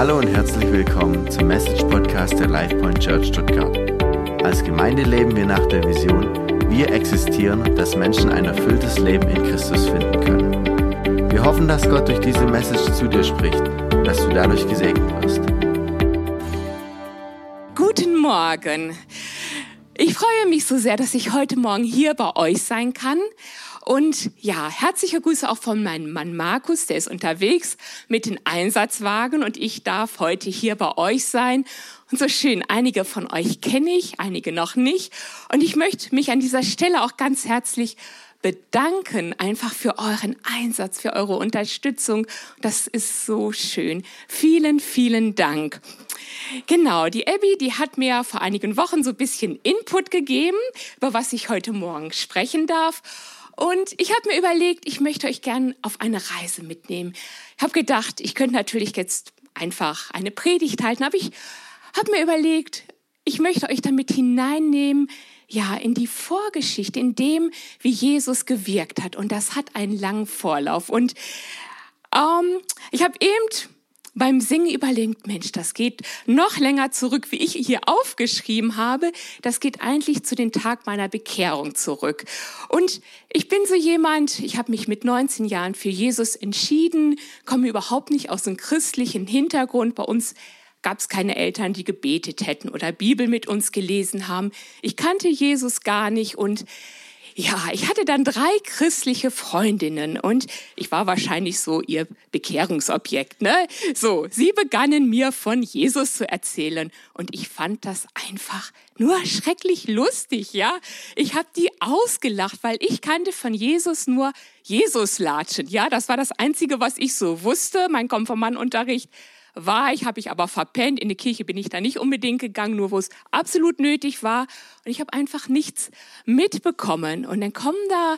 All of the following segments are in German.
Hallo und herzlich willkommen zum Message Podcast der LifePoint Church Stuttgart. Als Gemeinde leben wir nach der Vision, wir existieren, dass Menschen ein erfülltes Leben in Christus finden können. Wir hoffen, dass Gott durch diese Message zu dir spricht und dass du dadurch gesegnet wirst. Guten Morgen. Ich freue mich so sehr, dass ich heute Morgen hier bei euch sein kann und ja, herzliche Grüße auch von meinem Mann Markus, der ist unterwegs mit den Einsatzwagen und ich darf heute hier bei euch sein. Und so schön, einige von euch kenne ich, einige noch nicht. Und ich möchte mich an dieser Stelle auch ganz herzlich bedanken, einfach für euren Einsatz, für eure Unterstützung. Das ist so schön. Vielen, vielen Dank. Genau, die Abby, die hat mir vor einigen Wochen so ein bisschen Input gegeben, über was ich heute Morgen sprechen darf. Und ich habe mir überlegt, ich möchte euch gern auf eine Reise mitnehmen. Ich habe gedacht, ich könnte natürlich jetzt einfach eine Predigt halten, aber ich habe mir überlegt, ich möchte euch damit hineinnehmen, ja, in die Vorgeschichte, in dem, wie Jesus gewirkt hat. Und das hat einen langen Vorlauf. Und ähm, ich habe eben beim Singen überlegt, Mensch, das geht noch länger zurück, wie ich hier aufgeschrieben habe. Das geht eigentlich zu den Tag meiner Bekehrung zurück. Und ich bin so jemand, ich habe mich mit 19 Jahren für Jesus entschieden, komme überhaupt nicht aus einem christlichen Hintergrund. Bei uns gab es keine Eltern, die gebetet hätten oder Bibel mit uns gelesen haben. Ich kannte Jesus gar nicht und ja, ich hatte dann drei christliche Freundinnen und ich war wahrscheinlich so ihr Bekehrungsobjekt, ne? So, sie begannen mir von Jesus zu erzählen und ich fand das einfach nur schrecklich lustig, ja? Ich habe die ausgelacht, weil ich kannte von Jesus nur Jesus-Latschen, ja? Das war das Einzige, was ich so wusste, mein Konfirmandunterricht war ich, habe ich aber verpennt. In die Kirche bin ich da nicht unbedingt gegangen, nur wo es absolut nötig war. Und ich habe einfach nichts mitbekommen. Und dann kommen da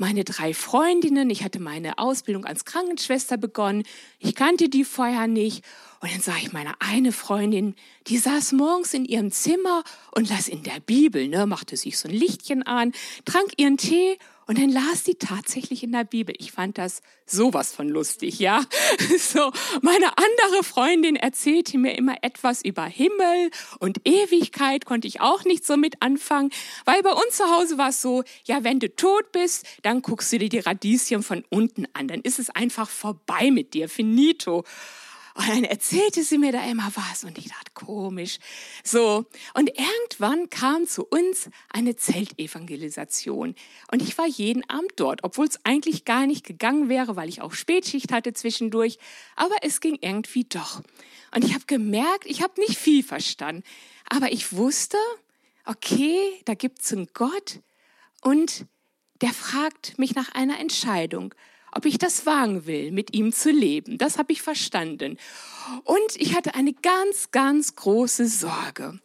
meine drei Freundinnen. Ich hatte meine Ausbildung als Krankenschwester begonnen. Ich kannte die vorher nicht. Und dann sah ich meine eine Freundin, die saß morgens in ihrem Zimmer und las in der Bibel, ne, machte sich so ein Lichtchen an, trank ihren Tee und dann las die tatsächlich in der Bibel. Ich fand das sowas von lustig, ja. So, meine andere Freundin erzählte mir immer etwas über Himmel und Ewigkeit, konnte ich auch nicht so mit anfangen, weil bei uns zu Hause war es so, ja, wenn du tot bist, dann guckst du dir die Radieschen von unten an, dann ist es einfach vorbei mit dir, finito. Und dann erzählte sie mir da immer was und ich dachte, komisch. So. Und irgendwann kam zu uns eine Zeltevangelisation. Und ich war jeden Abend dort, obwohl es eigentlich gar nicht gegangen wäre, weil ich auch Spätschicht hatte zwischendurch. Aber es ging irgendwie doch. Und ich habe gemerkt, ich habe nicht viel verstanden. Aber ich wusste, okay, da gibt es einen Gott und der fragt mich nach einer Entscheidung ob ich das wagen will, mit ihm zu leben. Das habe ich verstanden. Und ich hatte eine ganz, ganz große Sorge.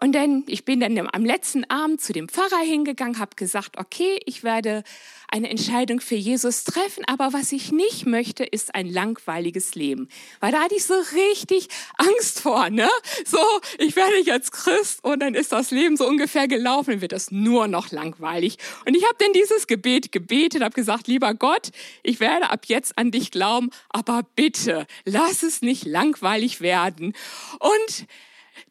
Und dann, ich bin dann am letzten Abend zu dem Pfarrer hingegangen, habe gesagt, okay, ich werde eine Entscheidung für Jesus treffen, aber was ich nicht möchte, ist ein langweiliges Leben. Weil da hatte ich so richtig Angst vor, ne? So, ich werde jetzt Christ und dann ist das Leben so ungefähr gelaufen, dann wird das nur noch langweilig. Und ich habe dann dieses Gebet gebetet, habe gesagt, lieber Gott, ich werde ab jetzt an dich glauben, aber bitte, lass es nicht langweilig werden. Und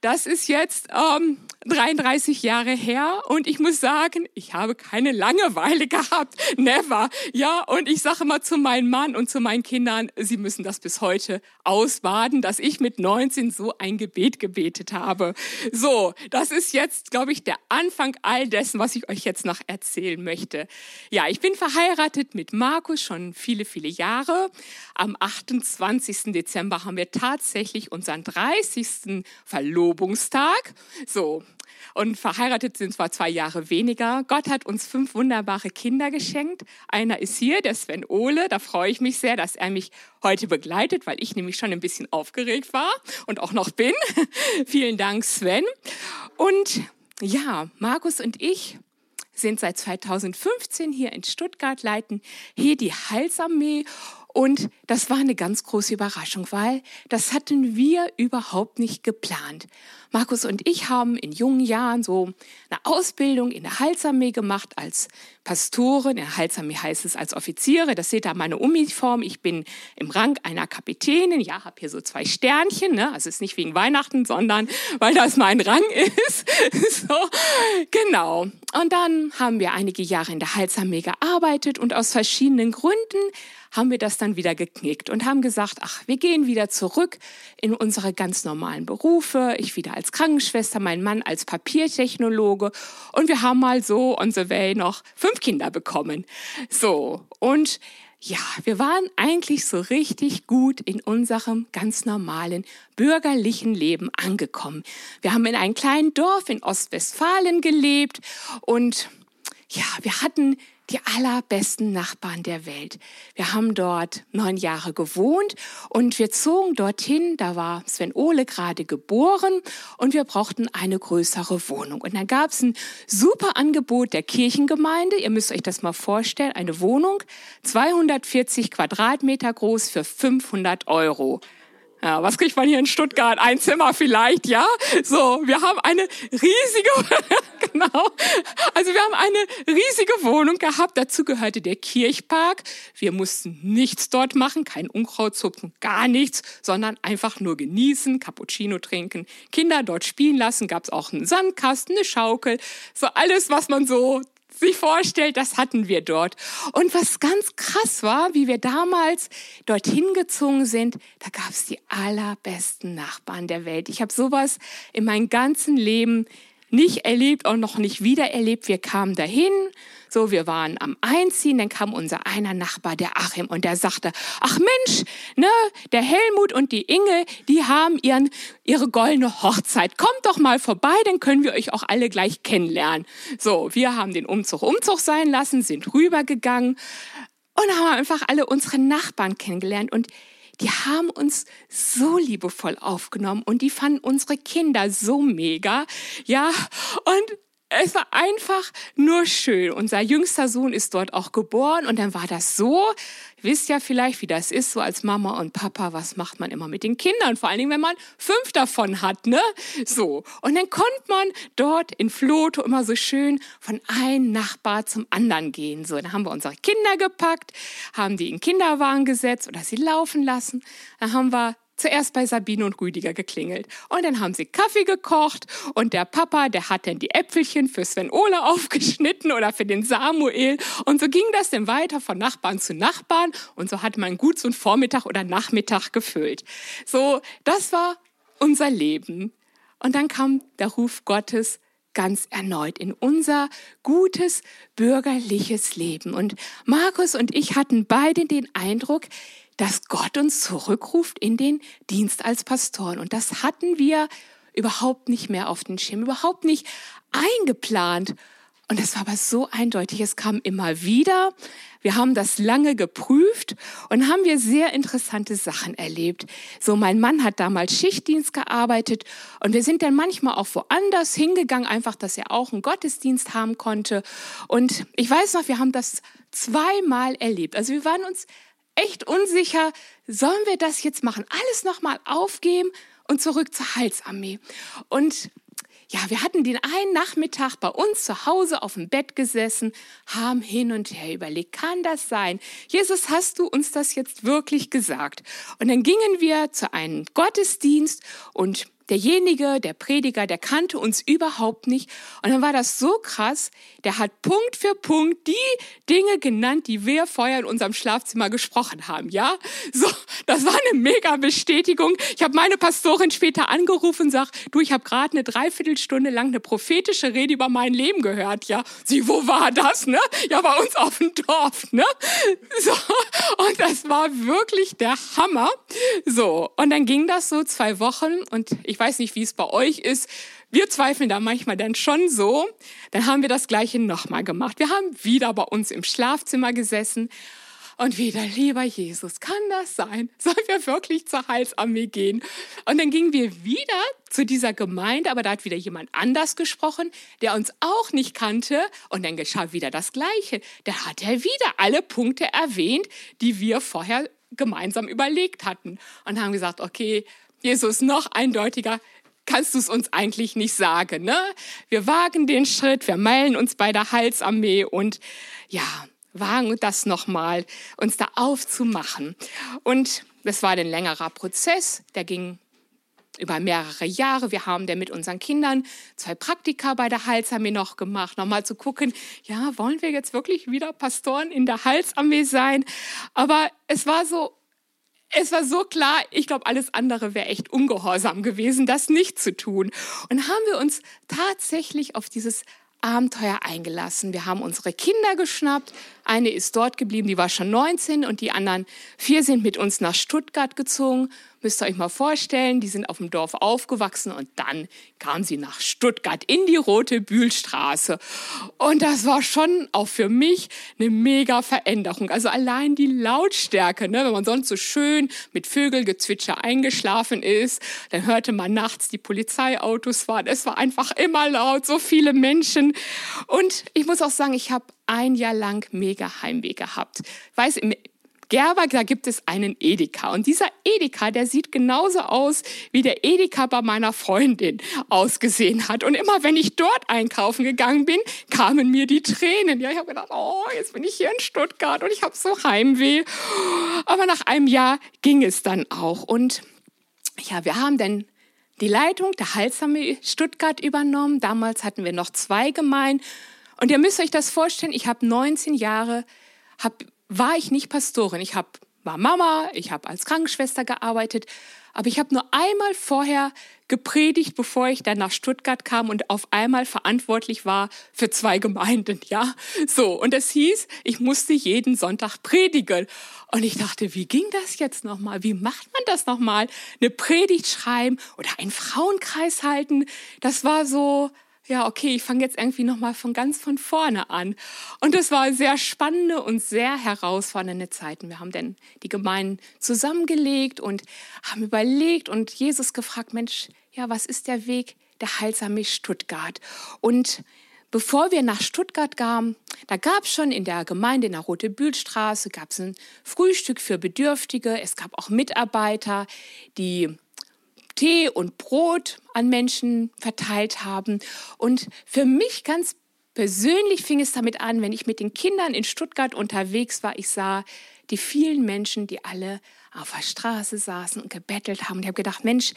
das ist jetzt ähm, 33 Jahre her und ich muss sagen, ich habe keine Langeweile gehabt. Never. Ja, und ich sage mal zu meinem Mann und zu meinen Kindern, sie müssen das bis heute ausbaden, dass ich mit 19 so ein Gebet gebetet habe. So, das ist jetzt, glaube ich, der Anfang all dessen, was ich euch jetzt noch erzählen möchte. Ja, ich bin verheiratet mit Markus schon viele, viele Jahre. Am 28. Dezember haben wir tatsächlich unseren 30. Verlobungstag. So, und verheiratet sind zwar zwei Jahre weniger. Gott hat uns fünf wunderbare Kinder geschenkt. Einer ist hier, der Sven Ole. Da freue ich mich sehr, dass er mich heute begleitet, weil ich nämlich schon ein bisschen aufgeregt war und auch noch bin. Vielen Dank, Sven. Und ja, Markus und ich sind seit 2015 hier in Stuttgart, leiten hier die Halsarmee Und das war eine ganz große Überraschung, weil das hatten wir überhaupt nicht geplant. Markus und ich haben in jungen Jahren so eine Ausbildung in der Heilsarmee gemacht als Pastorin. In der Heilsarmee heißt es als Offiziere. Das seht ihr an meiner Uniform. Ich bin im Rang einer Kapitänin. Ja, habe hier so zwei Sternchen. Ne? Also ist nicht wegen Weihnachten, sondern weil das mein Rang ist. so, genau. Und dann haben wir einige Jahre in der Heilsarmee gearbeitet und aus verschiedenen Gründen haben wir das dann wieder geknickt und haben gesagt, ach, wir gehen wieder zurück in unsere ganz normalen Berufe. Ich wieder als Krankenschwester, mein Mann als Papiertechnologe und wir haben mal so on the way noch fünf Kinder bekommen. So. Und ja, wir waren eigentlich so richtig gut in unserem ganz normalen bürgerlichen Leben angekommen. Wir haben in einem kleinen Dorf in Ostwestfalen gelebt und ja, wir hatten die allerbesten Nachbarn der Welt. Wir haben dort neun Jahre gewohnt und wir zogen dorthin. Da war Sven Ole gerade geboren und wir brauchten eine größere Wohnung. Und dann gab es ein super Angebot der Kirchengemeinde. Ihr müsst euch das mal vorstellen. Eine Wohnung, 240 Quadratmeter groß für 500 Euro. Ja, was kriegt man hier in Stuttgart? Ein Zimmer vielleicht, ja? So, wir haben eine riesige, genau. Also wir haben eine riesige Wohnung gehabt. Dazu gehörte der Kirchpark. Wir mussten nichts dort machen, kein Unkraut zupfen, gar nichts, sondern einfach nur genießen, Cappuccino trinken, Kinder dort spielen lassen. Gab es auch einen Sandkasten, eine Schaukel, so alles, was man so sich vorstellt, das hatten wir dort. Und was ganz krass war, wie wir damals dorthin gezogen sind, da gab es die allerbesten Nachbarn der Welt. Ich habe sowas in meinem ganzen Leben nicht erlebt und noch nicht wieder erlebt. Wir kamen dahin, so, wir waren am Einziehen, dann kam unser einer Nachbar, der Achim, und der sagte, ach Mensch, ne, der Helmut und die Inge, die haben ihren, ihre goldene Hochzeit. Kommt doch mal vorbei, dann können wir euch auch alle gleich kennenlernen. So, wir haben den Umzug Umzug sein lassen, sind rübergegangen und haben einfach alle unsere Nachbarn kennengelernt und die haben uns so liebevoll aufgenommen und die fanden unsere Kinder so mega, ja, und es war einfach nur schön. Unser jüngster Sohn ist dort auch geboren und dann war das so. Wisst ja vielleicht, wie das ist, so als Mama und Papa, was macht man immer mit den Kindern? Vor allen Dingen, wenn man fünf davon hat, ne? So. Und dann konnte man dort in Floto immer so schön von einem Nachbar zum anderen gehen. So, dann haben wir unsere Kinder gepackt, haben die in Kinderwagen gesetzt oder sie laufen lassen. Dann haben wir zuerst bei Sabine und Rüdiger geklingelt. Und dann haben sie Kaffee gekocht und der Papa, der hat dann die Äpfelchen für Sven Ole aufgeschnitten oder für den Samuel. Und so ging das dann weiter von Nachbarn zu Nachbarn und so hat man gut so einen Vormittag oder Nachmittag gefüllt. So, das war unser Leben. Und dann kam der Ruf Gottes ganz erneut in unser gutes bürgerliches Leben. Und Markus und ich hatten beide den Eindruck, dass Gott uns zurückruft in den Dienst als Pastoren. Und das hatten wir überhaupt nicht mehr auf den Schirm, überhaupt nicht eingeplant. Und das war aber so eindeutig, es kam immer wieder. Wir haben das lange geprüft und haben wir sehr interessante Sachen erlebt. So, mein Mann hat damals Schichtdienst gearbeitet und wir sind dann manchmal auch woanders hingegangen, einfach, dass er auch einen Gottesdienst haben konnte. Und ich weiß noch, wir haben das zweimal erlebt. Also wir waren uns echt unsicher, sollen wir das jetzt machen? Alles nochmal aufgeben und zurück zur Heilsarmee. Und ja, wir hatten den einen Nachmittag bei uns zu Hause auf dem Bett gesessen, haben hin und her überlegt, kann das sein? Jesus, hast du uns das jetzt wirklich gesagt? Und dann gingen wir zu einem Gottesdienst und derjenige, der Prediger, der kannte uns überhaupt nicht. Und dann war das so krass, der hat Punkt für Punkt die Dinge genannt, die wir vorher in unserem Schlafzimmer gesprochen haben, ja? So, das war eine mega Bestätigung. Ich habe meine Pastorin später angerufen und sagt, du, ich habe gerade eine Dreiviertelstunde lang eine prophetische Rede über mein Leben gehört, ja? Sie, wo war das, ne? Ja, bei uns auf dem Dorf, ne? So, und das war wirklich der Hammer. So, und dann ging das so zwei Wochen und ich ich weiß nicht, wie es bei euch ist. Wir zweifeln da manchmal dann schon so. Dann haben wir das Gleiche nochmal gemacht. Wir haben wieder bei uns im Schlafzimmer gesessen und wieder, lieber Jesus, kann das sein? Sollen wir wirklich zur Heilsarmee gehen? Und dann gingen wir wieder zu dieser Gemeinde, aber da hat wieder jemand anders gesprochen, der uns auch nicht kannte. Und dann geschah wieder das Gleiche. Da hat er wieder alle Punkte erwähnt, die wir vorher gemeinsam überlegt hatten und haben gesagt, okay, Jesus, noch eindeutiger kannst du es uns eigentlich nicht sagen. Ne? Wir wagen den Schritt, wir meilen uns bei der Halsarmee und ja, wagen das nochmal, uns da aufzumachen. Und das war ein längerer Prozess, der ging über mehrere Jahre. Wir haben dann mit unseren Kindern zwei Praktika bei der Heilsarmee noch gemacht, nochmal zu gucken, ja, wollen wir jetzt wirklich wieder Pastoren in der Heilsarmee sein? Aber es war so, es war so klar, ich glaube, alles andere wäre echt ungehorsam gewesen, das nicht zu tun. Und haben wir uns tatsächlich auf dieses Abenteuer eingelassen. Wir haben unsere Kinder geschnappt. Eine ist dort geblieben, die war schon 19 und die anderen vier sind mit uns nach Stuttgart gezogen Müsst ihr euch mal vorstellen, die sind auf dem Dorf aufgewachsen und dann kam sie nach Stuttgart in die Rote Bühlstraße. Und das war schon auch für mich eine mega Veränderung. Also allein die Lautstärke, ne, wenn man sonst so schön mit Vögelgezwitscher eingeschlafen ist, dann hörte man nachts die Polizeiautos fahren. Es war einfach immer laut, so viele Menschen. Und ich muss auch sagen, ich habe ein Jahr lang mega Heimweh gehabt. Ich weiß, Gerber, da gibt es einen Edeka. Und dieser Edeka, der sieht genauso aus, wie der Edeka bei meiner Freundin ausgesehen hat. Und immer wenn ich dort einkaufen gegangen bin, kamen mir die Tränen. Ja, ich habe gedacht, oh, jetzt bin ich hier in Stuttgart und ich habe so Heimweh. Aber nach einem Jahr ging es dann auch. Und ja, wir haben dann die Leitung der Halsarmee Stuttgart übernommen. Damals hatten wir noch zwei Gemeinden. Und ihr müsst euch das vorstellen, ich habe 19 Jahre, habe war ich nicht Pastorin. Ich hab, war Mama, ich habe als Krankenschwester gearbeitet, aber ich habe nur einmal vorher gepredigt, bevor ich dann nach Stuttgart kam und auf einmal verantwortlich war für zwei Gemeinden, ja. So, und es hieß, ich musste jeden Sonntag predigen. Und ich dachte, wie ging das jetzt nochmal? Wie macht man das nochmal? Eine Predigt schreiben oder einen Frauenkreis halten? Das war so, ja, okay, ich fange jetzt irgendwie nochmal von ganz von vorne an. Und es war sehr spannende und sehr herausfordernde Zeiten. Wir haben dann die Gemeinden zusammengelegt und haben überlegt und Jesus gefragt, Mensch, ja, was ist der Weg der Heilsarmee Stuttgart? Und bevor wir nach Stuttgart kamen, da gab es schon in der Gemeinde in der Rote Bühlstraße, gab es ein Frühstück für Bedürftige. Es gab auch Mitarbeiter, die Tee und Brot an Menschen verteilt haben. Und für mich ganz persönlich fing es damit an, wenn ich mit den Kindern in Stuttgart unterwegs war. Ich sah die vielen Menschen, die alle auf der Straße saßen und gebettelt haben. Und ich habe gedacht, Mensch,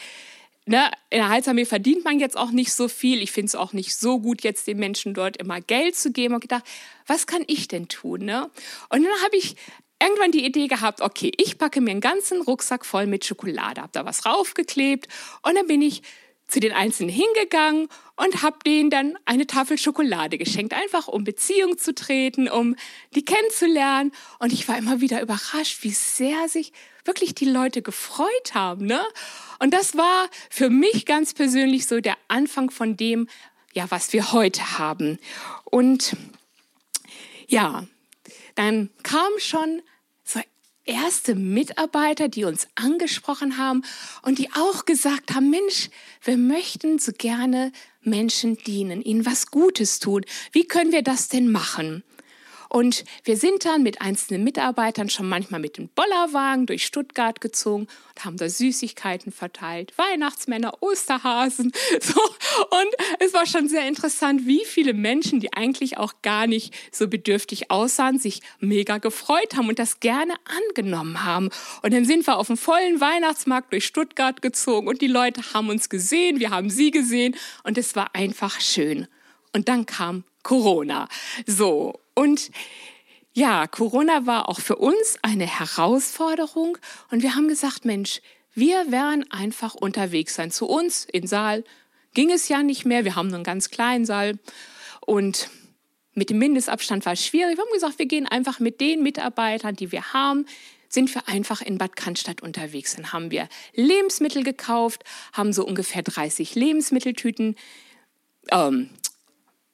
ne, in der Heilsarmee verdient man jetzt auch nicht so viel. Ich finde es auch nicht so gut, jetzt den Menschen dort immer Geld zu geben. Und gedacht, was kann ich denn tun? Ne? Und dann habe ich irgendwann die Idee gehabt, okay, ich packe mir einen ganzen Rucksack voll mit Schokolade, habe da was raufgeklebt und dann bin ich zu den Einzelnen hingegangen und habe denen dann eine Tafel Schokolade geschenkt, einfach um Beziehung zu treten, um die kennenzulernen. Und ich war immer wieder überrascht, wie sehr sich wirklich die Leute gefreut haben. Ne? Und das war für mich ganz persönlich so der Anfang von dem, ja, was wir heute haben. Und ja, dann kam schon erste Mitarbeiter, die uns angesprochen haben und die auch gesagt haben, Mensch, wir möchten so gerne Menschen dienen, ihnen was Gutes tun. Wie können wir das denn machen? Und wir sind dann mit einzelnen Mitarbeitern schon manchmal mit dem Bollerwagen durch Stuttgart gezogen und haben da Süßigkeiten verteilt, Weihnachtsmänner, Osterhasen. So. Und es war schon sehr interessant, wie viele Menschen, die eigentlich auch gar nicht so bedürftig aussahen, sich mega gefreut haben und das gerne angenommen haben. Und dann sind wir auf dem vollen Weihnachtsmarkt durch Stuttgart gezogen und die Leute haben uns gesehen, wir haben sie gesehen und es war einfach schön. Und dann kam Corona. So, und ja, Corona war auch für uns eine Herausforderung und wir haben gesagt, Mensch, wir werden einfach unterwegs sein. Zu uns in Saal ging es ja nicht mehr. Wir haben nur einen ganz kleinen Saal und mit dem Mindestabstand war es schwierig. Wir haben gesagt, wir gehen einfach mit den Mitarbeitern, die wir haben, sind wir einfach in Bad Cannstatt unterwegs. Dann haben wir Lebensmittel gekauft, haben so ungefähr 30 Lebensmitteltüten ähm,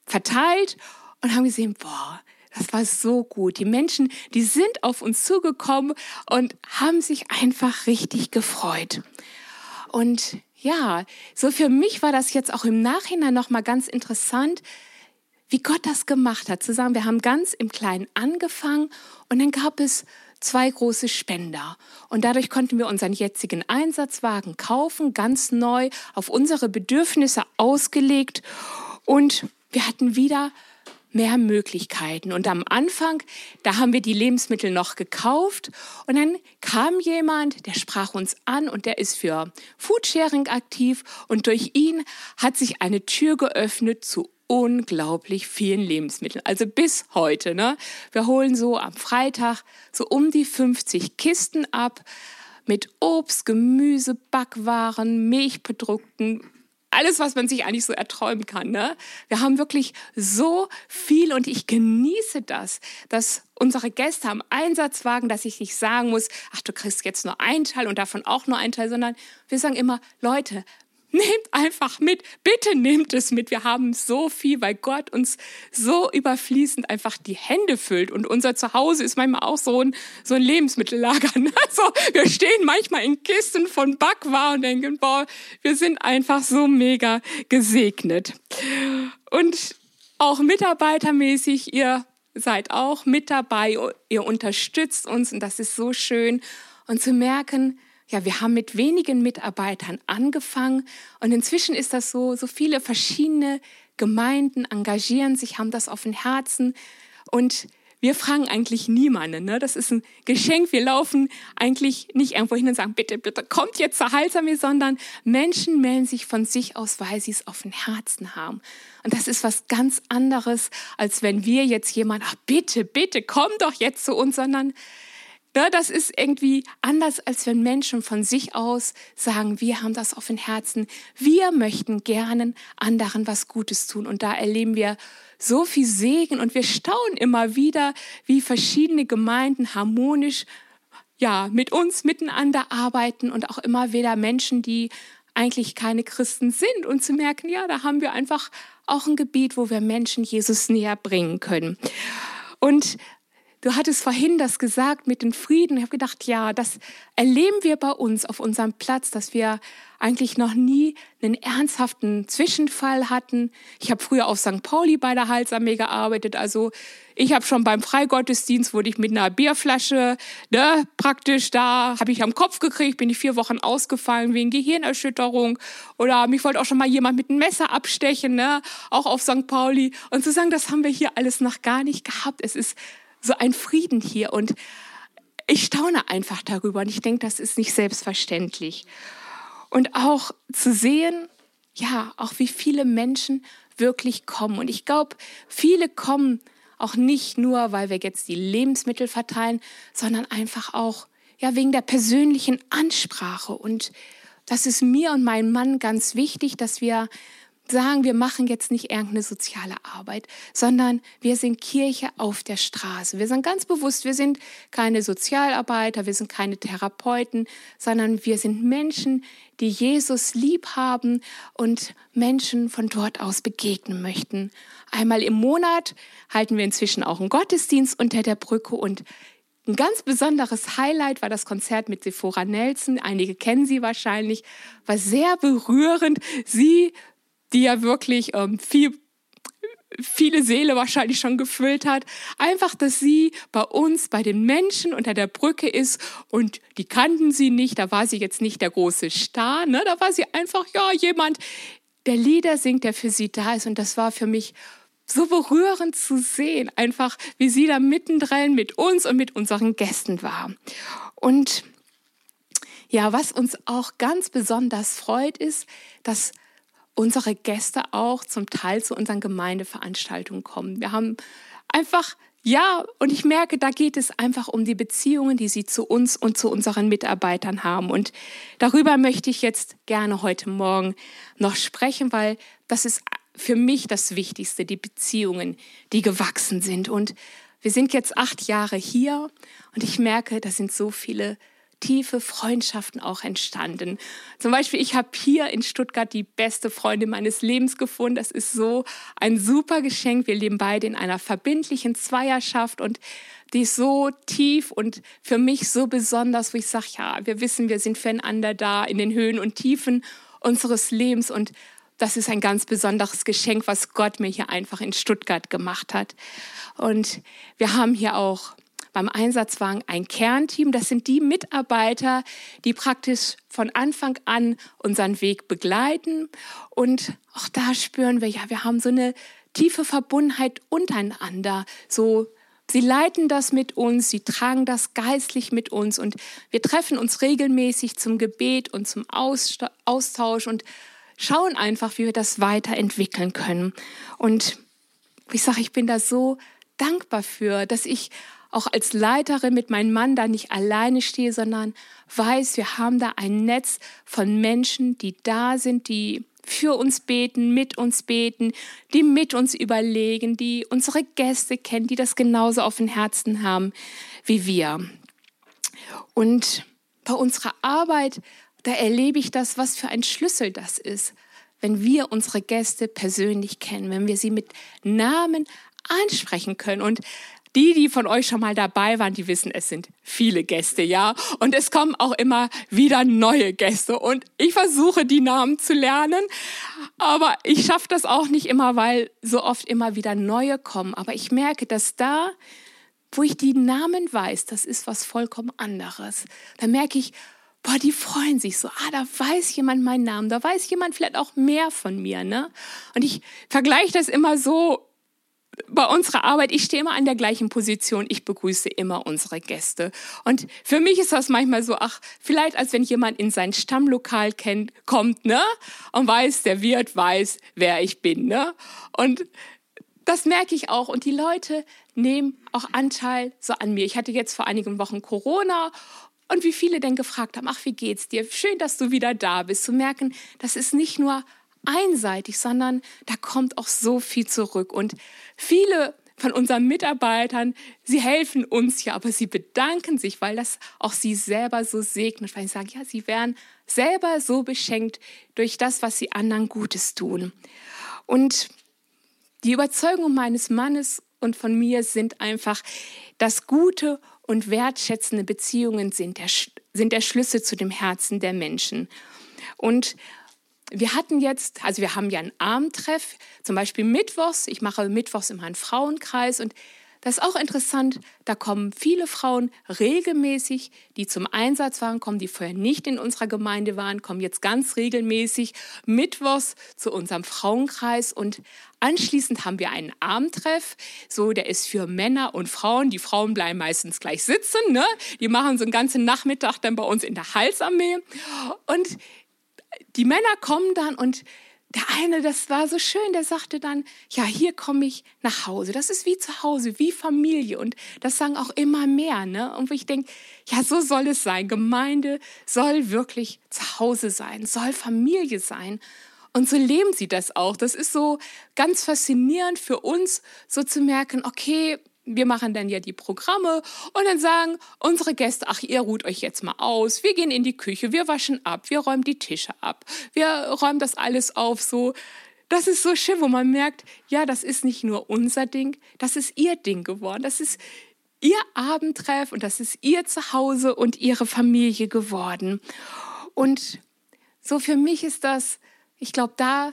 verteilt und haben gesehen, boah, das war so gut. Die Menschen, die sind auf uns zugekommen und haben sich einfach richtig gefreut. Und ja, so für mich war das jetzt auch im Nachhinein noch mal ganz interessant, wie Gott das gemacht hat. Zu sagen, wir haben ganz im Kleinen angefangen und dann gab es zwei große Spender. Und dadurch konnten wir unseren jetzigen Einsatzwagen kaufen, ganz neu, auf unsere Bedürfnisse ausgelegt. Und wir hatten wieder mehr Möglichkeiten. Und am Anfang, da haben wir die Lebensmittel noch gekauft und dann kam jemand, der sprach uns an und der ist für Foodsharing aktiv und durch ihn hat sich eine Tür geöffnet zu unglaublich vielen Lebensmitteln. Also bis heute. Ne? Wir holen so am Freitag so um die 50 Kisten ab mit Obst, Gemüse, Backwaren, Milchprodukten, alles, was man sich eigentlich so erträumen kann. Ne? Wir haben wirklich so viel und ich genieße das, dass unsere Gäste am Einsatzwagen, dass ich nicht sagen muss, ach, du kriegst jetzt nur einen Teil und davon auch nur einen Teil, sondern wir sagen immer, Leute, Nehmt einfach mit, bitte nehmt es mit. Wir haben so viel, weil Gott uns so überfließend einfach die Hände füllt. Und unser Zuhause ist manchmal auch so ein, so ein Lebensmittellager. Also wir stehen manchmal in Kisten von Backwaren und denken, boah, wir sind einfach so mega gesegnet. Und auch mitarbeitermäßig, ihr seid auch mit dabei, ihr unterstützt uns und das ist so schön. Und zu merken, ja, wir haben mit wenigen Mitarbeitern angefangen und inzwischen ist das so, so viele verschiedene Gemeinden engagieren sich, haben das auf dem Herzen und wir fragen eigentlich niemanden. Ne? Das ist ein Geschenk. Wir laufen eigentlich nicht irgendwo hin und sagen, bitte, bitte, kommt jetzt zur Heilsarmee, sondern Menschen melden sich von sich aus, weil sie es auf dem Herzen haben. Und das ist was ganz anderes, als wenn wir jetzt jemand, ach bitte, bitte, komm doch jetzt zu uns, sondern Ne, das ist irgendwie anders, als wenn Menschen von sich aus sagen, wir haben das auf dem Herzen, wir möchten gerne anderen was Gutes tun. Und da erleben wir so viel Segen und wir staunen immer wieder, wie verschiedene Gemeinden harmonisch ja, mit uns miteinander arbeiten und auch immer wieder Menschen, die eigentlich keine Christen sind und zu merken, ja, da haben wir einfach auch ein Gebiet, wo wir Menschen Jesus näher bringen können. Und Du hattest vorhin das gesagt mit dem Frieden. Ich habe gedacht, ja, das erleben wir bei uns auf unserem Platz, dass wir eigentlich noch nie einen ernsthaften Zwischenfall hatten. Ich habe früher auf St. Pauli bei der Heilsarmee gearbeitet. Also ich habe schon beim Freigottesdienst, wurde ich mit einer Bierflasche ne, praktisch da, habe ich am Kopf gekriegt, bin ich vier Wochen ausgefallen wegen Gehirnerschütterung. Oder mich wollte auch schon mal jemand mit einem Messer abstechen, ne, auch auf St. Pauli. Und zu sagen, das haben wir hier alles noch gar nicht gehabt. Es ist so ein Frieden hier und ich staune einfach darüber und ich denke, das ist nicht selbstverständlich. Und auch zu sehen, ja, auch wie viele Menschen wirklich kommen. Und ich glaube, viele kommen auch nicht nur, weil wir jetzt die Lebensmittel verteilen, sondern einfach auch ja wegen der persönlichen Ansprache. Und das ist mir und meinem Mann ganz wichtig, dass wir sagen, wir machen jetzt nicht irgendeine soziale Arbeit, sondern wir sind Kirche auf der Straße. Wir sind ganz bewusst, wir sind keine Sozialarbeiter, wir sind keine Therapeuten, sondern wir sind Menschen, die Jesus lieb haben und Menschen von dort aus begegnen möchten. Einmal im Monat halten wir inzwischen auch einen Gottesdienst unter der Brücke und ein ganz besonderes Highlight war das Konzert mit Sephora Nelson. Einige kennen sie wahrscheinlich. War sehr berührend. Sie die ja wirklich ähm, viel viele Seele wahrscheinlich schon gefüllt hat. Einfach, dass sie bei uns, bei den Menschen unter der Brücke ist und die kannten sie nicht. Da war sie jetzt nicht der große Star, ne? Da war sie einfach, ja, jemand, der Lieder singt, der für sie da ist. Und das war für mich so berührend zu sehen, einfach, wie sie da mittendrin mit uns und mit unseren Gästen war. Und ja, was uns auch ganz besonders freut, ist, dass unsere Gäste auch zum Teil zu unseren Gemeindeveranstaltungen kommen. Wir haben einfach ja, und ich merke, da geht es einfach um die Beziehungen, die sie zu uns und zu unseren Mitarbeitern haben. Und darüber möchte ich jetzt gerne heute Morgen noch sprechen, weil das ist für mich das Wichtigste, die Beziehungen, die gewachsen sind. Und wir sind jetzt acht Jahre hier und ich merke, da sind so viele tiefe Freundschaften auch entstanden. Zum Beispiel, ich habe hier in Stuttgart die beste Freundin meines Lebens gefunden. Das ist so ein super Geschenk. Wir leben beide in einer verbindlichen Zweierschaft und die ist so tief und für mich so besonders, wo ich sage, ja, wir wissen, wir sind füreinander da in den Höhen und Tiefen unseres Lebens und das ist ein ganz besonderes Geschenk, was Gott mir hier einfach in Stuttgart gemacht hat. Und wir haben hier auch beim Einsatzwagen ein Kernteam. Das sind die Mitarbeiter, die praktisch von Anfang an unseren Weg begleiten. Und auch da spüren wir, ja, wir haben so eine tiefe Verbundenheit untereinander. So, sie leiten das mit uns, sie tragen das geistlich mit uns und wir treffen uns regelmäßig zum Gebet und zum Austausch und schauen einfach, wie wir das weiterentwickeln können. Und ich sage, ich bin da so dankbar für, dass ich auch als Leiterin mit meinem Mann da nicht alleine stehe, sondern weiß, wir haben da ein Netz von Menschen, die da sind, die für uns beten, mit uns beten, die mit uns überlegen, die unsere Gäste kennen, die das genauso auf dem Herzen haben wie wir. Und bei unserer Arbeit, da erlebe ich das, was für ein Schlüssel das ist, wenn wir unsere Gäste persönlich kennen, wenn wir sie mit Namen ansprechen können. Und die, die von euch schon mal dabei waren, die wissen, es sind viele Gäste, ja. Und es kommen auch immer wieder neue Gäste. Und ich versuche, die Namen zu lernen. Aber ich schaffe das auch nicht immer, weil so oft immer wieder neue kommen. Aber ich merke, dass da, wo ich die Namen weiß, das ist was vollkommen anderes. Da merke ich, boah, die freuen sich so. Ah, da weiß jemand meinen Namen. Da weiß jemand vielleicht auch mehr von mir, ne? Und ich vergleiche das immer so, bei unserer Arbeit, ich stehe immer an der gleichen Position, ich begrüße immer unsere Gäste. Und für mich ist das manchmal so, ach, vielleicht als wenn jemand in sein Stammlokal kennt, kommt, ne? Und weiß, der Wirt weiß, wer ich bin, ne? Und das merke ich auch. Und die Leute nehmen auch Anteil so an mir. Ich hatte jetzt vor einigen Wochen Corona und wie viele denn gefragt haben, ach, wie geht's dir? Schön, dass du wieder da bist. Zu merken, das ist nicht nur einseitig, sondern da kommt auch so viel zurück. Und viele von unseren Mitarbeitern, sie helfen uns ja, aber sie bedanken sich, weil das auch sie selber so segnet, weil sie sagen, ja, sie werden selber so beschenkt durch das, was sie anderen Gutes tun. Und die Überzeugung meines Mannes und von mir sind einfach, dass gute und wertschätzende Beziehungen sind der, sind der Schlüssel zu dem Herzen der Menschen. Und wir hatten jetzt, also wir haben ja einen Abendtreff, zum Beispiel Mittwochs. Ich mache Mittwochs immer einen Frauenkreis und das ist auch interessant. Da kommen viele Frauen regelmäßig, die zum Einsatz waren, kommen, die vorher nicht in unserer Gemeinde waren, kommen jetzt ganz regelmäßig Mittwochs zu unserem Frauenkreis und anschließend haben wir einen Abendtreff. So, der ist für Männer und Frauen. Die Frauen bleiben meistens gleich sitzen, ne? Die machen so einen ganzen Nachmittag dann bei uns in der Halsarmee und die Männer kommen dann und der eine, das war so schön, der sagte dann, ja, hier komme ich nach Hause. Das ist wie zu Hause, wie Familie. Und das sagen auch immer mehr. Ne? Und wo ich denke, ja, so soll es sein. Gemeinde soll wirklich zu Hause sein, soll Familie sein. Und so leben sie das auch. Das ist so ganz faszinierend für uns, so zu merken, okay, wir machen dann ja die Programme und dann sagen unsere Gäste, ach, ihr ruht euch jetzt mal aus, wir gehen in die Küche, wir waschen ab, wir räumen die Tische ab, wir räumen das alles auf, so. Das ist so schön, wo man merkt, ja, das ist nicht nur unser Ding, das ist ihr Ding geworden, das ist ihr Abendtreff und das ist ihr Zuhause und ihre Familie geworden. Und so für mich ist das, ich glaube, da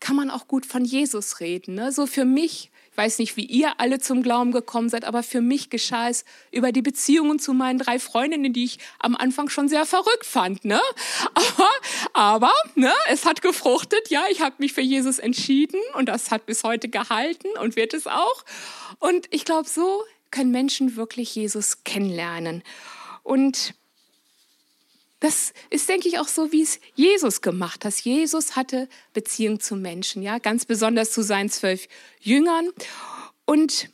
kann man auch gut von Jesus reden. Ne? So für mich ich weiß nicht, wie ihr alle zum Glauben gekommen seid, aber für mich geschah es über die Beziehungen zu meinen drei Freundinnen, die ich am Anfang schon sehr verrückt fand. Ne? Aber, aber ne, es hat gefruchtet. Ja, ich habe mich für Jesus entschieden und das hat bis heute gehalten und wird es auch. Und ich glaube, so können Menschen wirklich Jesus kennenlernen. Und das ist, denke ich, auch so, wie es Jesus gemacht hat. Jesus hatte Beziehung zu Menschen, ja, ganz besonders zu seinen zwölf Jüngern. Und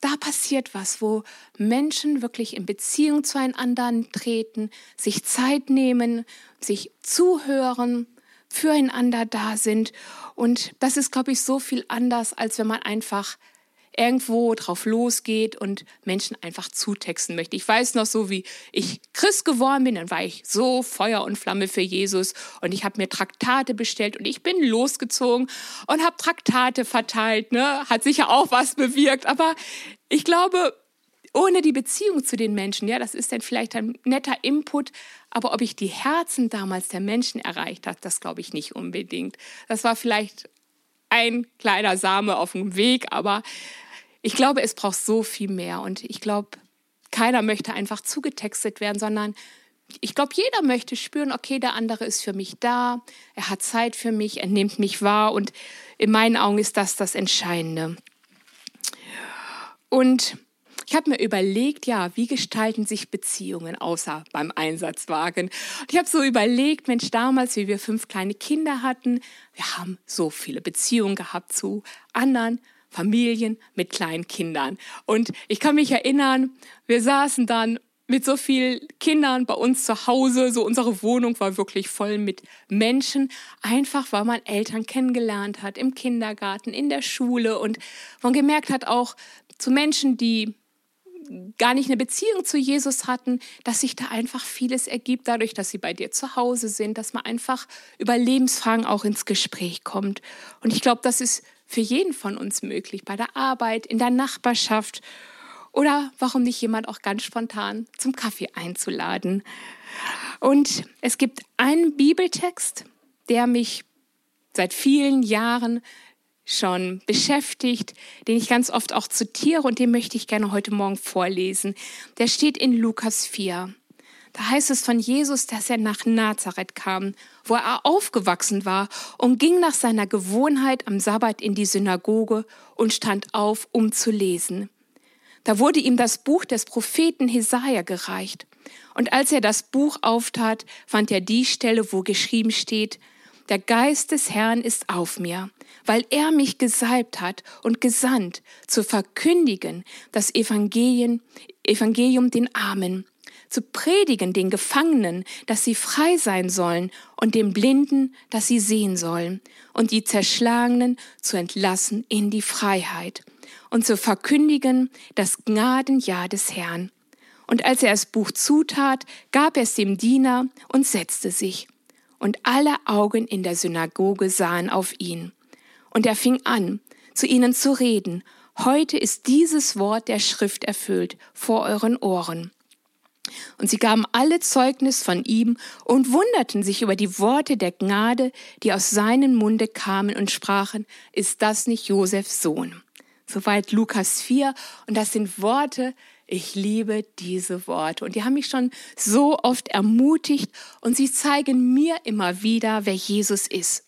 da passiert was, wo Menschen wirklich in Beziehung zueinander treten, sich Zeit nehmen, sich zuhören, füreinander da sind. Und das ist, glaube ich, so viel anders, als wenn man einfach irgendwo drauf losgeht und Menschen einfach zutexten möchte. Ich weiß noch so, wie ich Christ geworden bin, dann war ich so Feuer und Flamme für Jesus und ich habe mir Traktate bestellt und ich bin losgezogen und habe Traktate verteilt. Ne? Hat sicher auch was bewirkt, aber ich glaube, ohne die Beziehung zu den Menschen, ja, das ist dann vielleicht ein netter Input, aber ob ich die Herzen damals der Menschen erreicht habe, das glaube ich nicht unbedingt. Das war vielleicht ein kleiner Same auf dem Weg, aber ich glaube, es braucht so viel mehr. Und ich glaube, keiner möchte einfach zugetextet werden, sondern ich glaube, jeder möchte spüren, okay, der andere ist für mich da, er hat Zeit für mich, er nimmt mich wahr und in meinen Augen ist das das Entscheidende. Und ich habe mir überlegt, ja, wie gestalten sich Beziehungen außer beim Einsatzwagen? Und ich habe so überlegt, Mensch, damals, wie wir fünf kleine Kinder hatten, wir haben so viele Beziehungen gehabt zu anderen Familien mit kleinen Kindern. Und ich kann mich erinnern, wir saßen dann mit so vielen Kindern bei uns zu Hause. So unsere Wohnung war wirklich voll mit Menschen, einfach weil man Eltern kennengelernt hat im Kindergarten, in der Schule und man gemerkt hat auch zu Menschen, die gar nicht eine Beziehung zu Jesus hatten, dass sich da einfach vieles ergibt, dadurch, dass sie bei dir zu Hause sind, dass man einfach über Lebensfragen auch ins Gespräch kommt. Und ich glaube, das ist für jeden von uns möglich, bei der Arbeit, in der Nachbarschaft oder warum nicht jemand auch ganz spontan zum Kaffee einzuladen. Und es gibt einen Bibeltext, der mich seit vielen Jahren schon beschäftigt, den ich ganz oft auch zitiere und den möchte ich gerne heute Morgen vorlesen. Der steht in Lukas 4. Da heißt es von Jesus, dass er nach Nazareth kam, wo er aufgewachsen war und ging nach seiner Gewohnheit am Sabbat in die Synagoge und stand auf, um zu lesen. Da wurde ihm das Buch des Propheten Hesaja gereicht. Und als er das Buch auftat, fand er die Stelle, wo geschrieben steht, der Geist des Herrn ist auf mir, weil er mich gesalbt hat und gesandt, zu verkündigen das Evangelium, Evangelium den Armen, zu predigen den Gefangenen, dass sie frei sein sollen, und den Blinden, dass sie sehen sollen, und die Zerschlagenen zu entlassen in die Freiheit und zu verkündigen das Gnadenjahr des Herrn. Und als er das Buch zutat, gab er es dem Diener und setzte sich. Und alle Augen in der Synagoge sahen auf ihn. Und er fing an, zu ihnen zu reden. Heute ist dieses Wort der Schrift erfüllt vor euren Ohren. Und sie gaben alle Zeugnis von ihm und wunderten sich über die Worte der Gnade, die aus seinem Munde kamen und sprachen, ist das nicht Josefs Sohn? Soweit Lukas 4. Und das sind Worte, ich liebe diese Worte. Und die haben mich schon so oft ermutigt und sie zeigen mir immer wieder, wer Jesus ist.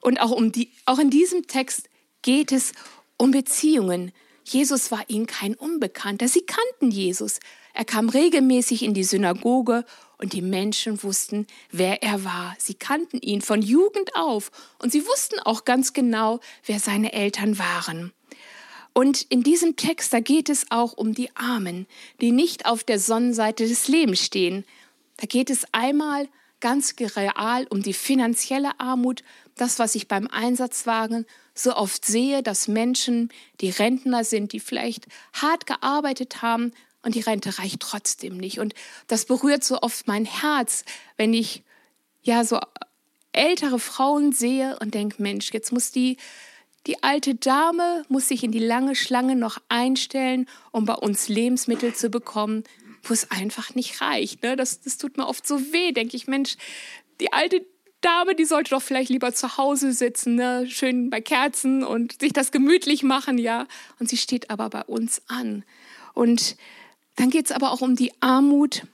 Und auch, um die, auch in diesem Text geht es um Beziehungen. Jesus war ihnen kein Unbekannter. Sie kannten Jesus. Er kam regelmäßig in die Synagoge und die Menschen wussten, wer er war. Sie kannten ihn von Jugend auf und sie wussten auch ganz genau, wer seine Eltern waren. Und in diesem Text, da geht es auch um die Armen, die nicht auf der Sonnenseite des Lebens stehen. Da geht es einmal ganz real um die finanzielle Armut, das, was ich beim Einsatzwagen so oft sehe, dass Menschen, die Rentner sind, die vielleicht hart gearbeitet haben und die Rente reicht trotzdem nicht. Und das berührt so oft mein Herz, wenn ich ja so ältere Frauen sehe und denke, Mensch, jetzt muss die die alte Dame muss sich in die lange Schlange noch einstellen, um bei uns Lebensmittel zu bekommen, wo es einfach nicht reicht. Ne? Das, das tut mir oft so weh, denke ich, Mensch, die alte Dame, die sollte doch vielleicht lieber zu Hause sitzen, ne? schön bei Kerzen und sich das gemütlich machen, ja. Und sie steht aber bei uns an. Und dann geht es aber auch um die Armut,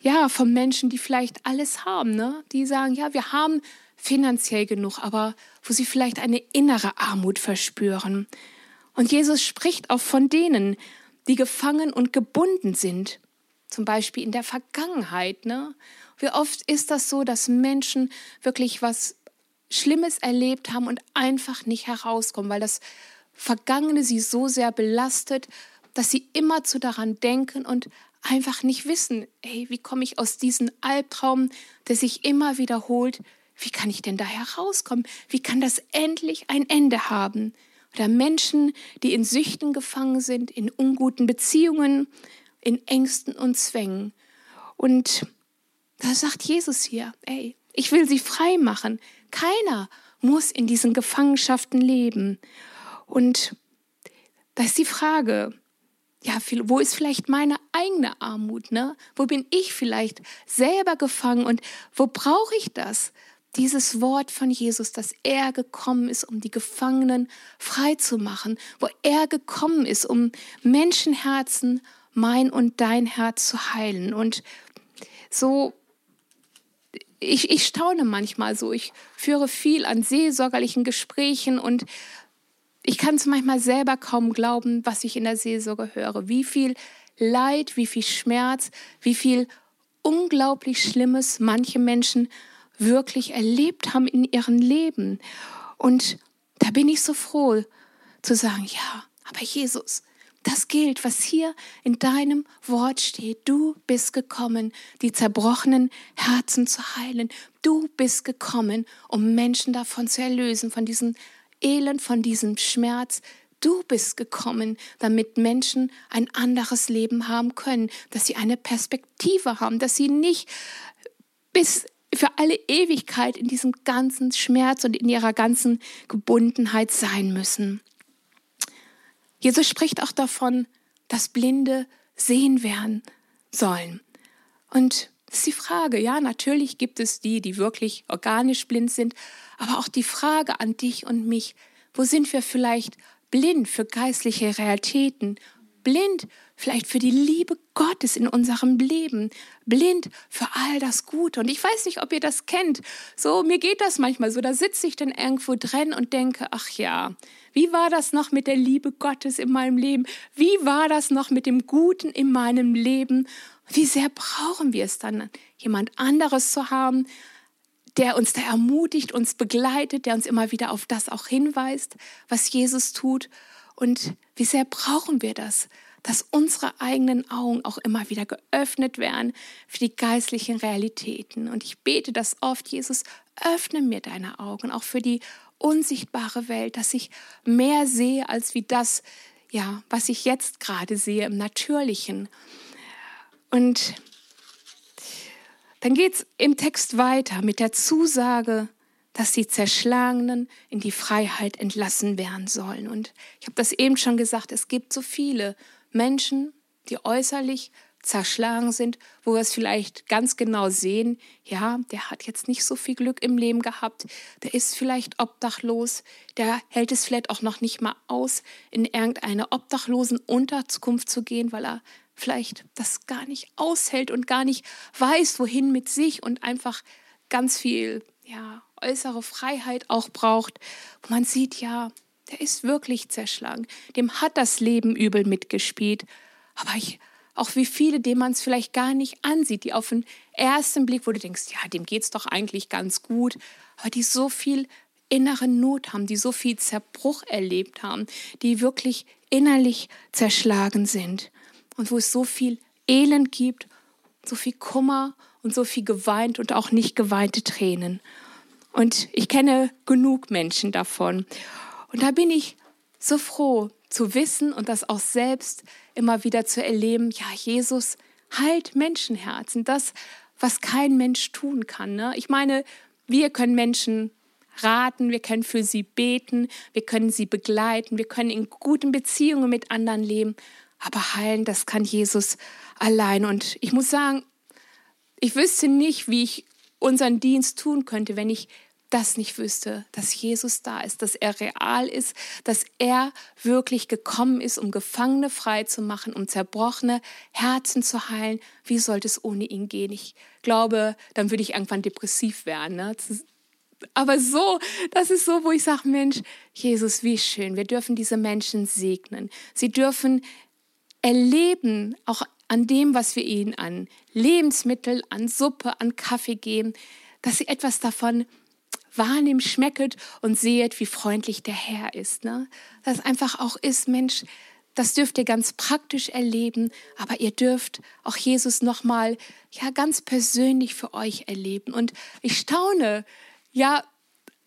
ja, von Menschen, die vielleicht alles haben, ne? Die sagen, ja, wir haben finanziell genug, aber wo sie vielleicht eine innere Armut verspüren. Und Jesus spricht auch von denen, die gefangen und gebunden sind, zum Beispiel in der Vergangenheit. Ne? Wie oft ist das so, dass Menschen wirklich was Schlimmes erlebt haben und einfach nicht herauskommen, weil das Vergangene sie so sehr belastet, dass sie immerzu daran denken und einfach nicht wissen, hey, wie komme ich aus diesem Albtraum, der sich immer wiederholt, wie kann ich denn da herauskommen? Wie kann das endlich ein Ende haben? Oder Menschen, die in Süchten gefangen sind, in unguten Beziehungen, in Ängsten und Zwängen. Und da sagt Jesus hier, ey, ich will sie frei machen. Keiner muss in diesen Gefangenschaften leben. Und da ist die Frage, ja, wo ist vielleicht meine eigene Armut, ne? Wo bin ich vielleicht selber gefangen und wo brauche ich das? dieses Wort von Jesus, dass er gekommen ist, um die Gefangenen frei zu machen, wo er gekommen ist, um Menschenherzen, mein und dein Herz zu heilen. Und so, ich, ich staune manchmal so. Ich führe viel an seelsorgerlichen Gesprächen und ich kann es manchmal selber kaum glauben, was ich in der Seelsorge höre. Wie viel Leid, wie viel Schmerz, wie viel unglaublich Schlimmes manche Menschen wirklich erlebt haben in ihrem Leben. Und da bin ich so froh zu sagen, ja, aber Jesus, das gilt, was hier in deinem Wort steht. Du bist gekommen, die zerbrochenen Herzen zu heilen. Du bist gekommen, um Menschen davon zu erlösen, von diesem Elend, von diesem Schmerz. Du bist gekommen, damit Menschen ein anderes Leben haben können, dass sie eine Perspektive haben, dass sie nicht bis für alle Ewigkeit in diesem ganzen Schmerz und in ihrer ganzen Gebundenheit sein müssen. Jesus spricht auch davon, dass Blinde sehen werden sollen. Und das ist die Frage, ja, natürlich gibt es die, die wirklich organisch blind sind, aber auch die Frage an dich und mich, wo sind wir vielleicht blind für geistliche Realitäten, blind vielleicht für die Liebe Gottes in unserem Leben, blind für all das Gute. Und ich weiß nicht, ob ihr das kennt. So, mir geht das manchmal so. Da sitze ich dann irgendwo drin und denke, ach ja, wie war das noch mit der Liebe Gottes in meinem Leben? Wie war das noch mit dem Guten in meinem Leben? Wie sehr brauchen wir es dann, jemand anderes zu haben, der uns da ermutigt, uns begleitet, der uns immer wieder auf das auch hinweist, was Jesus tut. Und wie sehr brauchen wir das? dass unsere eigenen Augen auch immer wieder geöffnet werden für die geistlichen Realitäten. Und ich bete das oft, Jesus, öffne mir deine Augen, auch für die unsichtbare Welt, dass ich mehr sehe als wie das, ja, was ich jetzt gerade sehe im Natürlichen. Und dann geht es im Text weiter mit der Zusage, dass die Zerschlagenen in die Freiheit entlassen werden sollen. Und ich habe das eben schon gesagt, es gibt so viele Menschen, die äußerlich zerschlagen sind, wo wir es vielleicht ganz genau sehen, ja, der hat jetzt nicht so viel Glück im Leben gehabt, der ist vielleicht obdachlos, der hält es vielleicht auch noch nicht mal aus, in irgendeine obdachlosen Unterkunft zu gehen, weil er vielleicht das gar nicht aushält und gar nicht weiß, wohin mit sich und einfach ganz viel, ja, äußere Freiheit auch braucht, wo man sieht, ja, der ist wirklich zerschlagen. Dem hat das Leben übel mitgespielt. Aber ich, auch wie viele, denen man es vielleicht gar nicht ansieht, die auf den ersten Blick, wo du denkst, ja, dem geht es doch eigentlich ganz gut, aber die so viel innere Not haben, die so viel Zerbruch erlebt haben, die wirklich innerlich zerschlagen sind und wo es so viel Elend gibt, so viel Kummer und so viel geweint und auch nicht geweinte Tränen. Und ich kenne genug Menschen davon. Und da bin ich so froh zu wissen und das auch selbst immer wieder zu erleben, ja, Jesus heilt Menschenherzen, das, was kein Mensch tun kann. Ne? Ich meine, wir können Menschen raten, wir können für sie beten, wir können sie begleiten, wir können in guten Beziehungen mit anderen leben, aber heilen, das kann Jesus allein. Und ich muss sagen, ich wüsste nicht, wie ich unseren Dienst tun könnte, wenn ich das nicht wüsste, dass Jesus da ist, dass er real ist, dass er wirklich gekommen ist, um Gefangene frei zu machen, um zerbrochene Herzen zu heilen, wie sollte es ohne ihn gehen? Ich glaube, dann würde ich irgendwann depressiv werden. Ne? Aber so, das ist so, wo ich sage, Mensch, Jesus, wie schön, wir dürfen diese Menschen segnen. Sie dürfen erleben, auch an dem, was wir ihnen an Lebensmittel, an Suppe, an Kaffee geben, dass sie etwas davon wahrnehmt, schmecket und sehet, wie freundlich der Herr ist. Ne? Das einfach auch ist, Mensch, das dürft ihr ganz praktisch erleben, aber ihr dürft auch Jesus nochmal ja ganz persönlich für euch erleben. Und ich staune, ja,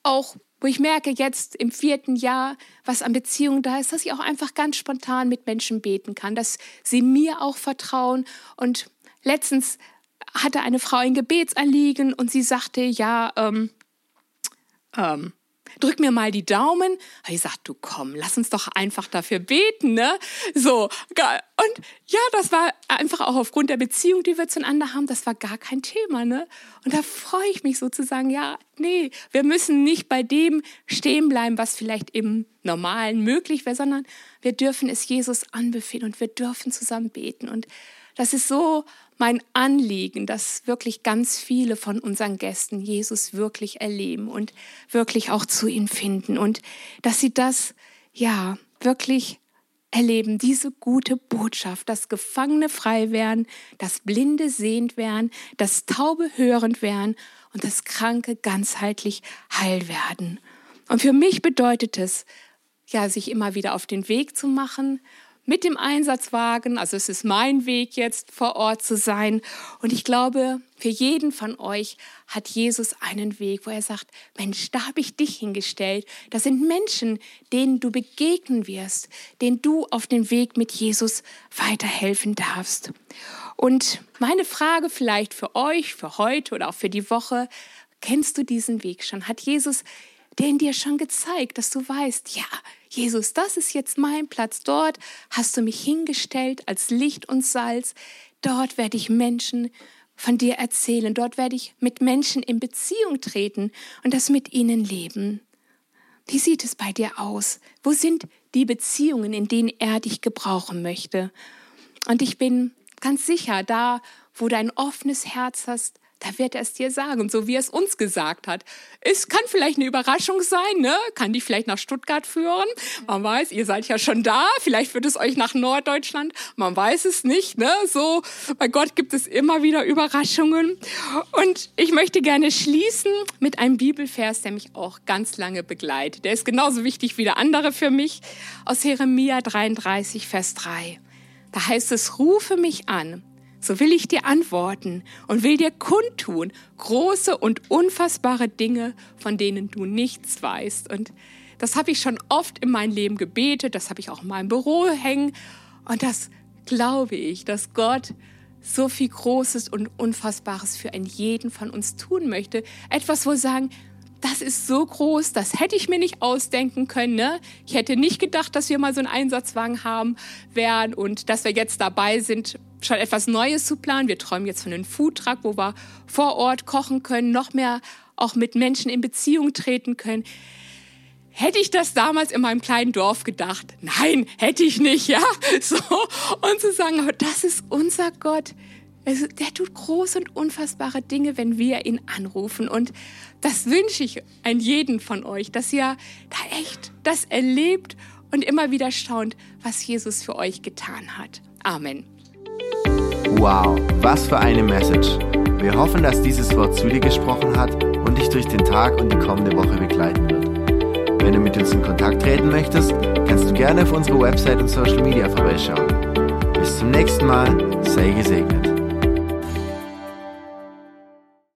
auch wo ich merke jetzt im vierten Jahr, was an Beziehungen da ist, dass ich auch einfach ganz spontan mit Menschen beten kann, dass sie mir auch vertrauen. Und letztens hatte eine Frau ein Gebetsanliegen und sie sagte, ja, ähm, ähm, drück mir mal die Daumen. Habe ich gesagt, du komm, lass uns doch einfach dafür beten, ne? So, und ja, das war einfach auch aufgrund der Beziehung, die wir zueinander haben, das war gar kein Thema, ne? Und da freue ich mich sozusagen, ja, nee, wir müssen nicht bei dem stehen bleiben, was vielleicht im Normalen möglich wäre, sondern wir dürfen es Jesus anbefehlen und wir dürfen zusammen beten. Und das ist so mein Anliegen, dass wirklich ganz viele von unseren Gästen Jesus wirklich erleben und wirklich auch zu ihm finden und dass sie das, ja, wirklich erleben, diese gute Botschaft, dass Gefangene frei werden, dass Blinde sehend werden, dass Taube hörend werden und dass Kranke ganzheitlich heil werden. Und für mich bedeutet es, ja, sich immer wieder auf den Weg zu machen, mit dem Einsatzwagen. Also es ist mein Weg jetzt vor Ort zu sein. Und ich glaube, für jeden von euch hat Jesus einen Weg, wo er sagt, Mensch, da habe ich dich hingestellt. Das sind Menschen, denen du begegnen wirst, denen du auf dem Weg mit Jesus weiterhelfen darfst. Und meine Frage vielleicht für euch, für heute oder auch für die Woche, kennst du diesen Weg schon? Hat Jesus den dir schon gezeigt, dass du weißt, ja, Jesus, das ist jetzt mein Platz. Dort hast du mich hingestellt als Licht und Salz. Dort werde ich Menschen von dir erzählen. Dort werde ich mit Menschen in Beziehung treten und das mit ihnen leben. Wie sieht es bei dir aus? Wo sind die Beziehungen, in denen er dich gebrauchen möchte? Und ich bin ganz sicher, da, wo du ein offenes Herz hast, da wird er es dir sagen, so wie er es uns gesagt hat. Es kann vielleicht eine Überraschung sein, ne? Kann die vielleicht nach Stuttgart führen? Man weiß, ihr seid ja schon da. Vielleicht führt es euch nach Norddeutschland. Man weiß es nicht, ne? So, bei Gott gibt es immer wieder Überraschungen. Und ich möchte gerne schließen mit einem Bibelvers, der mich auch ganz lange begleitet. Der ist genauso wichtig wie der andere für mich. Aus Jeremia 33, Vers 3. Da heißt es, rufe mich an so will ich dir antworten und will dir kundtun große und unfassbare Dinge, von denen du nichts weißt. Und das habe ich schon oft in meinem Leben gebetet, das habe ich auch in meinem Büro hängen. Und das glaube ich, dass Gott so viel Großes und Unfassbares für einen jeden von uns tun möchte. Etwas, wo sagen, das ist so groß, das hätte ich mir nicht ausdenken können. Ne? Ich hätte nicht gedacht, dass wir mal so einen Einsatzwagen haben werden und dass wir jetzt dabei sind, schon etwas Neues zu planen. Wir träumen jetzt von einem Foodtruck, wo wir vor Ort kochen können, noch mehr auch mit Menschen in Beziehung treten können. Hätte ich das damals in meinem kleinen Dorf gedacht? Nein, hätte ich nicht, ja? So. Und zu sagen, aber das ist unser Gott. Also, der tut große und unfassbare Dinge, wenn wir ihn anrufen. Und das wünsche ich an jeden von euch, dass ihr da echt das erlebt und immer wieder staunt, was Jesus für euch getan hat. Amen. Wow, was für eine Message. Wir hoffen, dass dieses Wort zu dir gesprochen hat und dich durch den Tag und die kommende Woche begleiten wird. Wenn du mit uns in Kontakt treten möchtest, kannst du gerne auf unsere Website und Social Media vorbeischauen. Bis zum nächsten Mal, sei gesegnet.